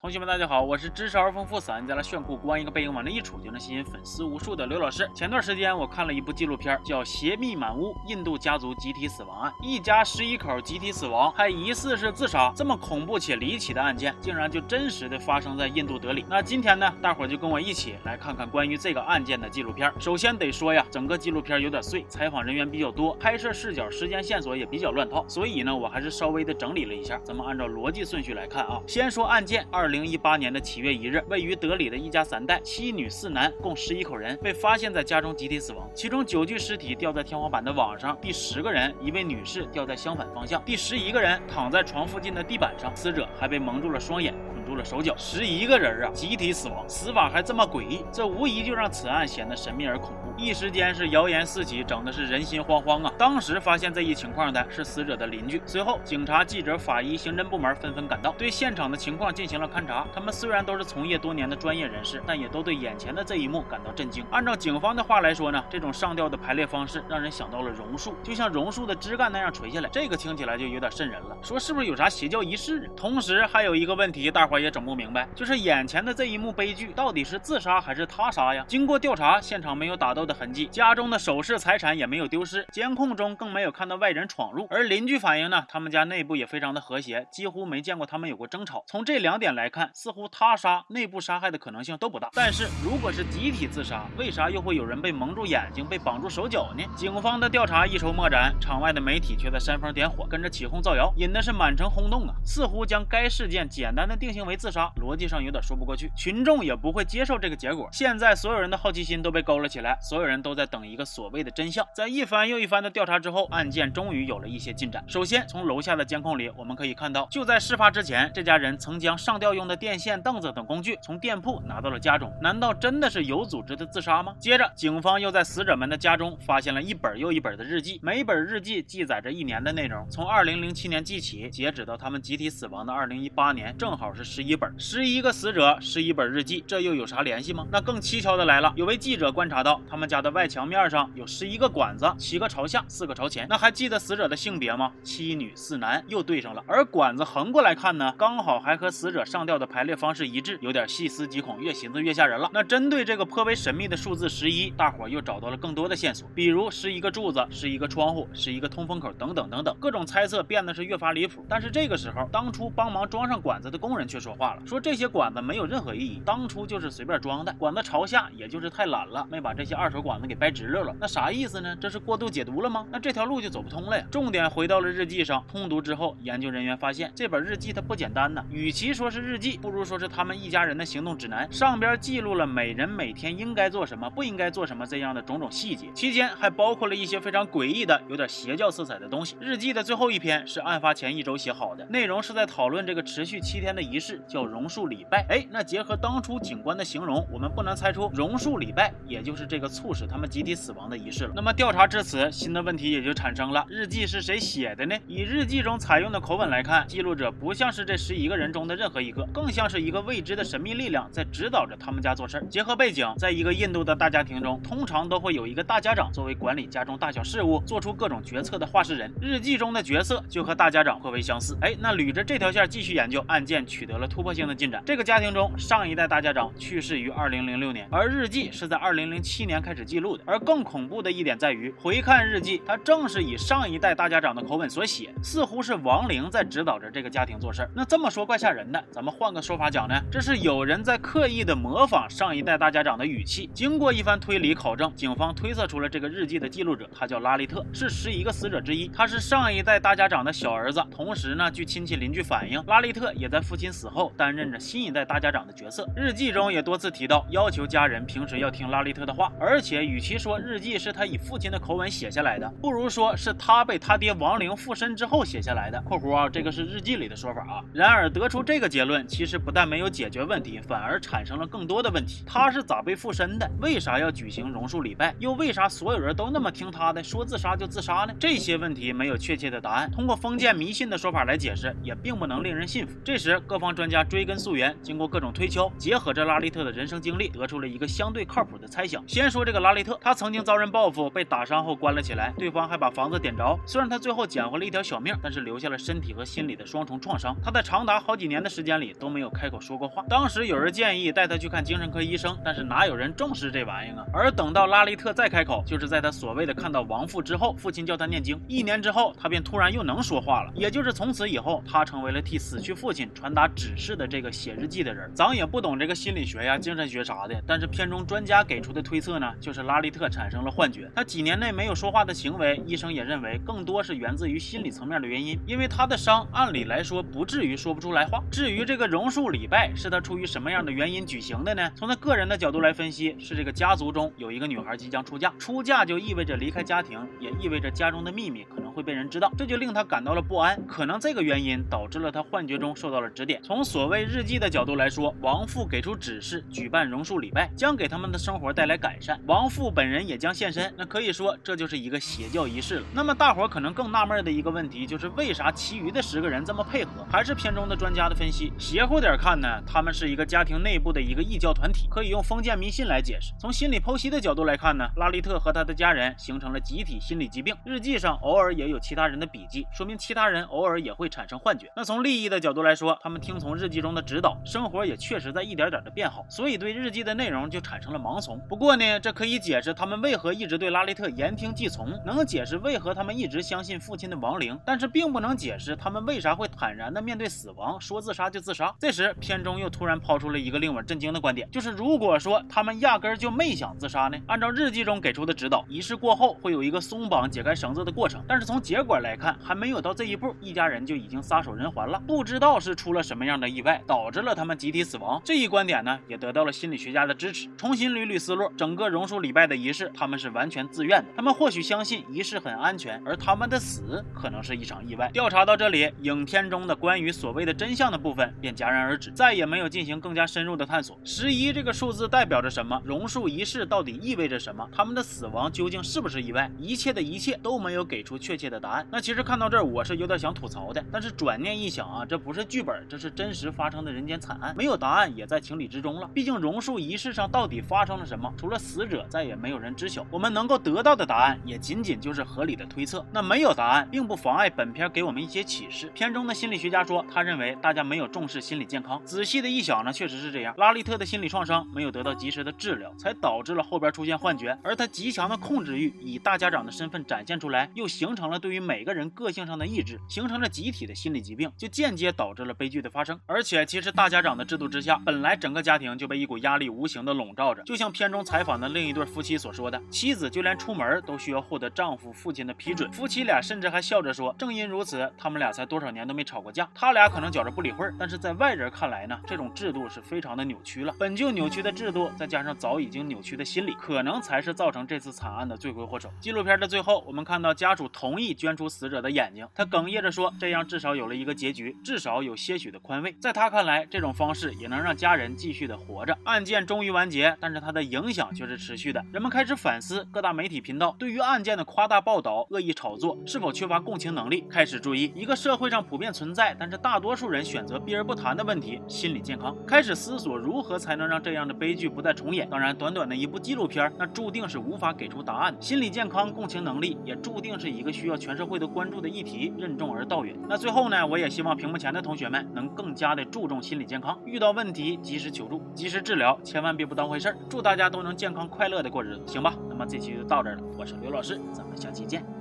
同学们，大家好，我是知识而丰富、散在了炫酷、光一个背影往那一杵就能吸引粉丝无数的刘老师。前段时间我看了一部纪录片，叫《邪秘满屋：印度家族集体死亡案》，一家十一口集体死亡，还疑似是自杀。这么恐怖且离奇的案件，竟然就真实的发生在印度德里。那今天呢，大伙儿就跟我一起来看看关于这个案件的纪录片。首先得说呀，整个纪录片有点碎，采访人员比较多，拍摄视角、时间线索也比较乱套，所以呢，我还是稍微的整理了一下。咱们按照逻辑顺序来看啊，先说案件，二二零一八年的。七月一日，位于德里的一家三代，七女四男，共十一口人，被发现在家中集体死亡。其中九具尸体吊在天花板的网上，第十个人，一位女士，吊在相反方向，第十一个人躺在床附近的地板上，死者还被蒙住了双眼。捆住了手脚，十一个人啊，集体死亡，死法还这么诡异，这无疑就让此案显得神秘而恐怖。一时间是谣言四起，整的是人心惶惶啊。当时发现这一情况的是死者的邻居。随后，警察、记者、法医、刑侦部门纷纷赶到，对现场的情况进行了勘查。他们虽然都是从业多年的专业人士，但也都对眼前的这一幕感到震惊。按照警方的话来说呢，这种上吊的排列方式让人想到了榕树，就像榕树的枝干那样垂下来，这个听起来就有点瘆人了。说是不是有啥邪教仪式？同时还有一个问题，大伙。也整不明白，就是眼前的这一幕悲剧，到底是自杀还是他杀呀？经过调查，现场没有打斗的痕迹，家中的首饰财产也没有丢失，监控中更没有看到外人闯入。而邻居反映呢，他们家内部也非常的和谐，几乎没见过他们有过争吵。从这两点来看，似乎他杀、内部杀害的可能性都不大。但是如果是集体自杀，为啥又会有人被蒙住眼睛、被绑住手脚呢？警方的调查一筹莫展，场外的媒体却在煽风点火，跟着起哄造谣，引的是满城轰动啊！似乎将该事件简单的定性。为自杀，逻辑上有点说不过去，群众也不会接受这个结果。现在所有人的好奇心都被勾了起来，所有人都在等一个所谓的真相。在一番又一番的调查之后，案件终于有了一些进展。首先，从楼下的监控里，我们可以看到，就在事发之前，这家人曾将上吊用的电线、凳子等工具从店铺拿到了家中。难道真的是有组织的自杀吗？接着，警方又在死者们的家中发现了一本又一本的日记，每本日记记载着一年的内容，从2007年记起，截止到他们集体死亡的2018年，正好是。十一本，十一个死者，十一本日记，这又有啥联系吗？那更蹊跷的来了，有位记者观察到，他们家的外墙面上有十一个管子，七个朝下，四个朝前。那还记得死者的性别吗？七女四男，又对上了。而管子横过来看呢，刚好还和死者上吊的排列方式一致，有点细思极恐，越寻思越吓人了。那针对这个颇为神秘的数字十一，大伙又找到了更多的线索，比如十一个柱子，十一个窗户，十一个通风口等等等等，各种猜测变得是越发离谱。但是这个时候，当初帮忙装上管子的工人却说。说话了，说这些管子没有任何意义，当初就是随便装的。管子朝下，也就是太懒了，没把这些二手管子给掰直溜了。那啥意思呢？这是过度解读了吗？那这条路就走不通了呀。重点回到了日记上，通读之后，研究人员发现这本日记它不简单呢。与其说是日记，不如说是他们一家人的行动指南。上边记录了每人每天应该做什么，不应该做什么这样的种种细节，期间还包括了一些非常诡异的、有点邪教色彩的东西。日记的最后一篇是案发前一周写好的，内容是在讨论这个持续七天的仪式。叫榕树礼拜，哎，那结合当初警官的形容，我们不难猜出榕树礼拜也就是这个促使他们集体死亡的仪式了。那么调查至此，新的问题也就产生了：日记是谁写的呢？以日记中采用的口吻来看，记录者不像是这十一个人中的任何一个，更像是一个未知的神秘力量在指导着他们家做事儿。结合背景，在一个印度的大家庭中，通常都会有一个大家长作为管理家中大小事务、做出各种决策的话事人。日记中的角色就和大家长颇为相似。哎，那捋着这条线继续研究，案件取得了突破性的。进展，这个家庭中上一代大家长去世于二零零六年，而日记是在二零零七年开始记录的。而更恐怖的一点在于，回看日记，它正是以上一代大家长的口吻所写，似乎是亡灵在指导着这个家庭做事儿。那这么说怪吓人的，咱们们换个说法讲呢，这是有人在刻意的模仿上一代大家长的语气。经过一番推理考证，警方推测出了这个日记的记录者，他叫拉利特，是十一个死者之一。他是上一代大家长的小儿子，同时呢，据亲戚邻居反映，拉利特也在父亲死后担任。着新一代大家长的角色，日记中也多次提到要求家人平时要听拉利特的话，而且与其说日记是他以父亲的口吻写下来的，不如说是他被他爹亡灵附身之后写下来的。（括弧啊，这个是日记里的说法啊。）然而得出这个结论，其实不但没有解决问题，反而产生了更多的问题。他是咋被附身的？为啥要举行榕树礼拜？又为啥所有人都那么听他的，说自杀就自杀呢？这些问题没有确切的答案，通过封建迷信的说法来解释，也并不能令人信服。这时，各方专家追根。溯源，经过各种推敲，结合着拉利特的人生经历，得出了一个相对靠谱的猜想。先说这个拉利特，他曾经遭人报复，被打伤后关了起来，对方还把房子点着。虽然他最后捡回了一条小命，但是留下了身体和心理的双重创伤。他在长达好几年的时间里，里都没有开口说过话。当时有人建议带他去看精神科医生，但是哪有人重视这玩意儿啊？而等到拉利特再开口，就是在他所谓的看到亡父之后，父亲叫他念经。一年之后，他便突然又能说话了，也就是从此以后，他成为了替死去父亲传达指示的这个写日记的人。咱也不懂这个心理学呀、精神学啥的，但是片中专家给出的推测呢，就是拉利特产生了幻觉。他几年内没有说话的行为，医生也认为更多是源自于心理层面的原因，因为他的伤按理来说不至于说不出来话。至于这个这个榕树礼拜是他出于什么样的原因举行的呢？从他个人的角度来分析，是这个家族中有一个女孩即将出嫁，出嫁就意味着离开家庭，也意味着家中的秘密可能会被人知道，这就令他感到了不安。可能这个原因导致了他幻觉中受到了指点。从所谓日记的角度来说，王父给出指示，举办榕树礼拜将给他们的生活带来改善，王父本人也将现身。那可以说这就是一个邪教仪式了。那么大伙可能更纳闷的一个问题就是，为啥其余的十个人这么配合？还是片中的专家的分析，邪乎点看呢，他们是一个家庭内部的一个异教团体，可以用封建迷信来解释。从心理剖析的角度来看呢，拉利特和他的家人形成了集体心理疾病。日记上偶尔也有其他人的笔记，说明其他人偶尔也会产生幻觉。那从利益的角度来说，他们听从日记中的指导，生活也确实在一点点的变好，所以对日记的内容就产生了盲从。不过呢，这可以解释他们为何一直对拉利特言听计从，能解释为何他们一直相信父亲的亡灵，但是并不能解释他们为啥会坦然的面对死亡，说自杀就自杀。这时片中又突然抛出了一个令我震惊的观点，就是如果说他们压根就没想自杀呢？按照日记中给出的指导，仪式过后会有一个松绑解开绳子的过程，但是从结果来看，还没有到这一步，一家人就已经撒手人寰了。不知道是出了什么样的意外，导致了他们集体死亡。这一观点呢，也得到了心理学家的支持。重新捋捋思路，整个榕树礼拜的仪式，他们是完全自愿的。他们或许相信仪式很安全，而他们的死可能是一场意外。调查到这里，影片中的关于所谓的真相的部分便戛然而止，再也没有进行更加深入的探索。十一这个数字代表着什么？榕树仪式到底意味着什么？他们的死亡究竟是不是意外？一切的一切都没有给出确切的答案。那其实看到这儿，我是有点想吐槽的，但是转念一想啊，这不是剧本，这是真实发生的人间惨案，没有答案也在情理之中了。毕竟榕树仪式上到底发生了什么？除了死者，再也没有人知晓。我们能够得到的答案，也仅仅就是合理的推测。那没有答案，并不妨碍本片给我们一些启示。片中的心理学家说，他认为大家没有重视心理健康。仔细的一想呢，确实是这样。拉利特的心理创伤没有得到及时的治疗，才导致了后边出现幻觉。而他极强的控制欲以大家长的身份展现出来，又形成了对于每个人个性上的抑制，形成了集体的心理疾病，就间接导致了悲剧的发生。而且，其实大家长的制度之下，本来整个家庭就被一股压力无形的笼罩着。就像片中采访的另一对夫妻所说的，妻子就连出门都需要获得丈夫父亲的批准。夫妻俩甚至还笑着说，正因如此，他们俩才多少年都没吵过架。他俩可能觉着不理会，但是在外人看来呢，这种制度是非常的扭曲了。本就扭曲的制度，再加上早已经扭曲的心理，可能才是造成这次惨案的罪魁祸首。纪录片的最后，我们看到家属同意捐出死者的眼睛，他哽咽着说，这样至少有了一个结局，至少有些许的宽慰。在他看来，这种方式也能让家人继续的活着。案件终于完结，但是它的影响却是持续的。人们开始反思各大媒体频道对于案件的夸大报道、恶意炒作是否缺乏共情能力，开始注意一个社会上普遍存在，但是大多数人选择避而不谈的问题——心理健康。开始思索如何才能让这样的悲剧不再重演。当然，短短的一部纪录片，那注定是无法给出答案的。心理健康、共情能力也注定是一个需需要全社会的关注的议题，任重而道远。那最后呢，我也希望屏幕前的同学们能更加的注重心理健康，遇到问题及时求助，及时治疗，千万别不当回事儿。祝大家都能健康快乐的过日子，行吧？那么这期就到这儿了，我是刘老师，咱们下期见。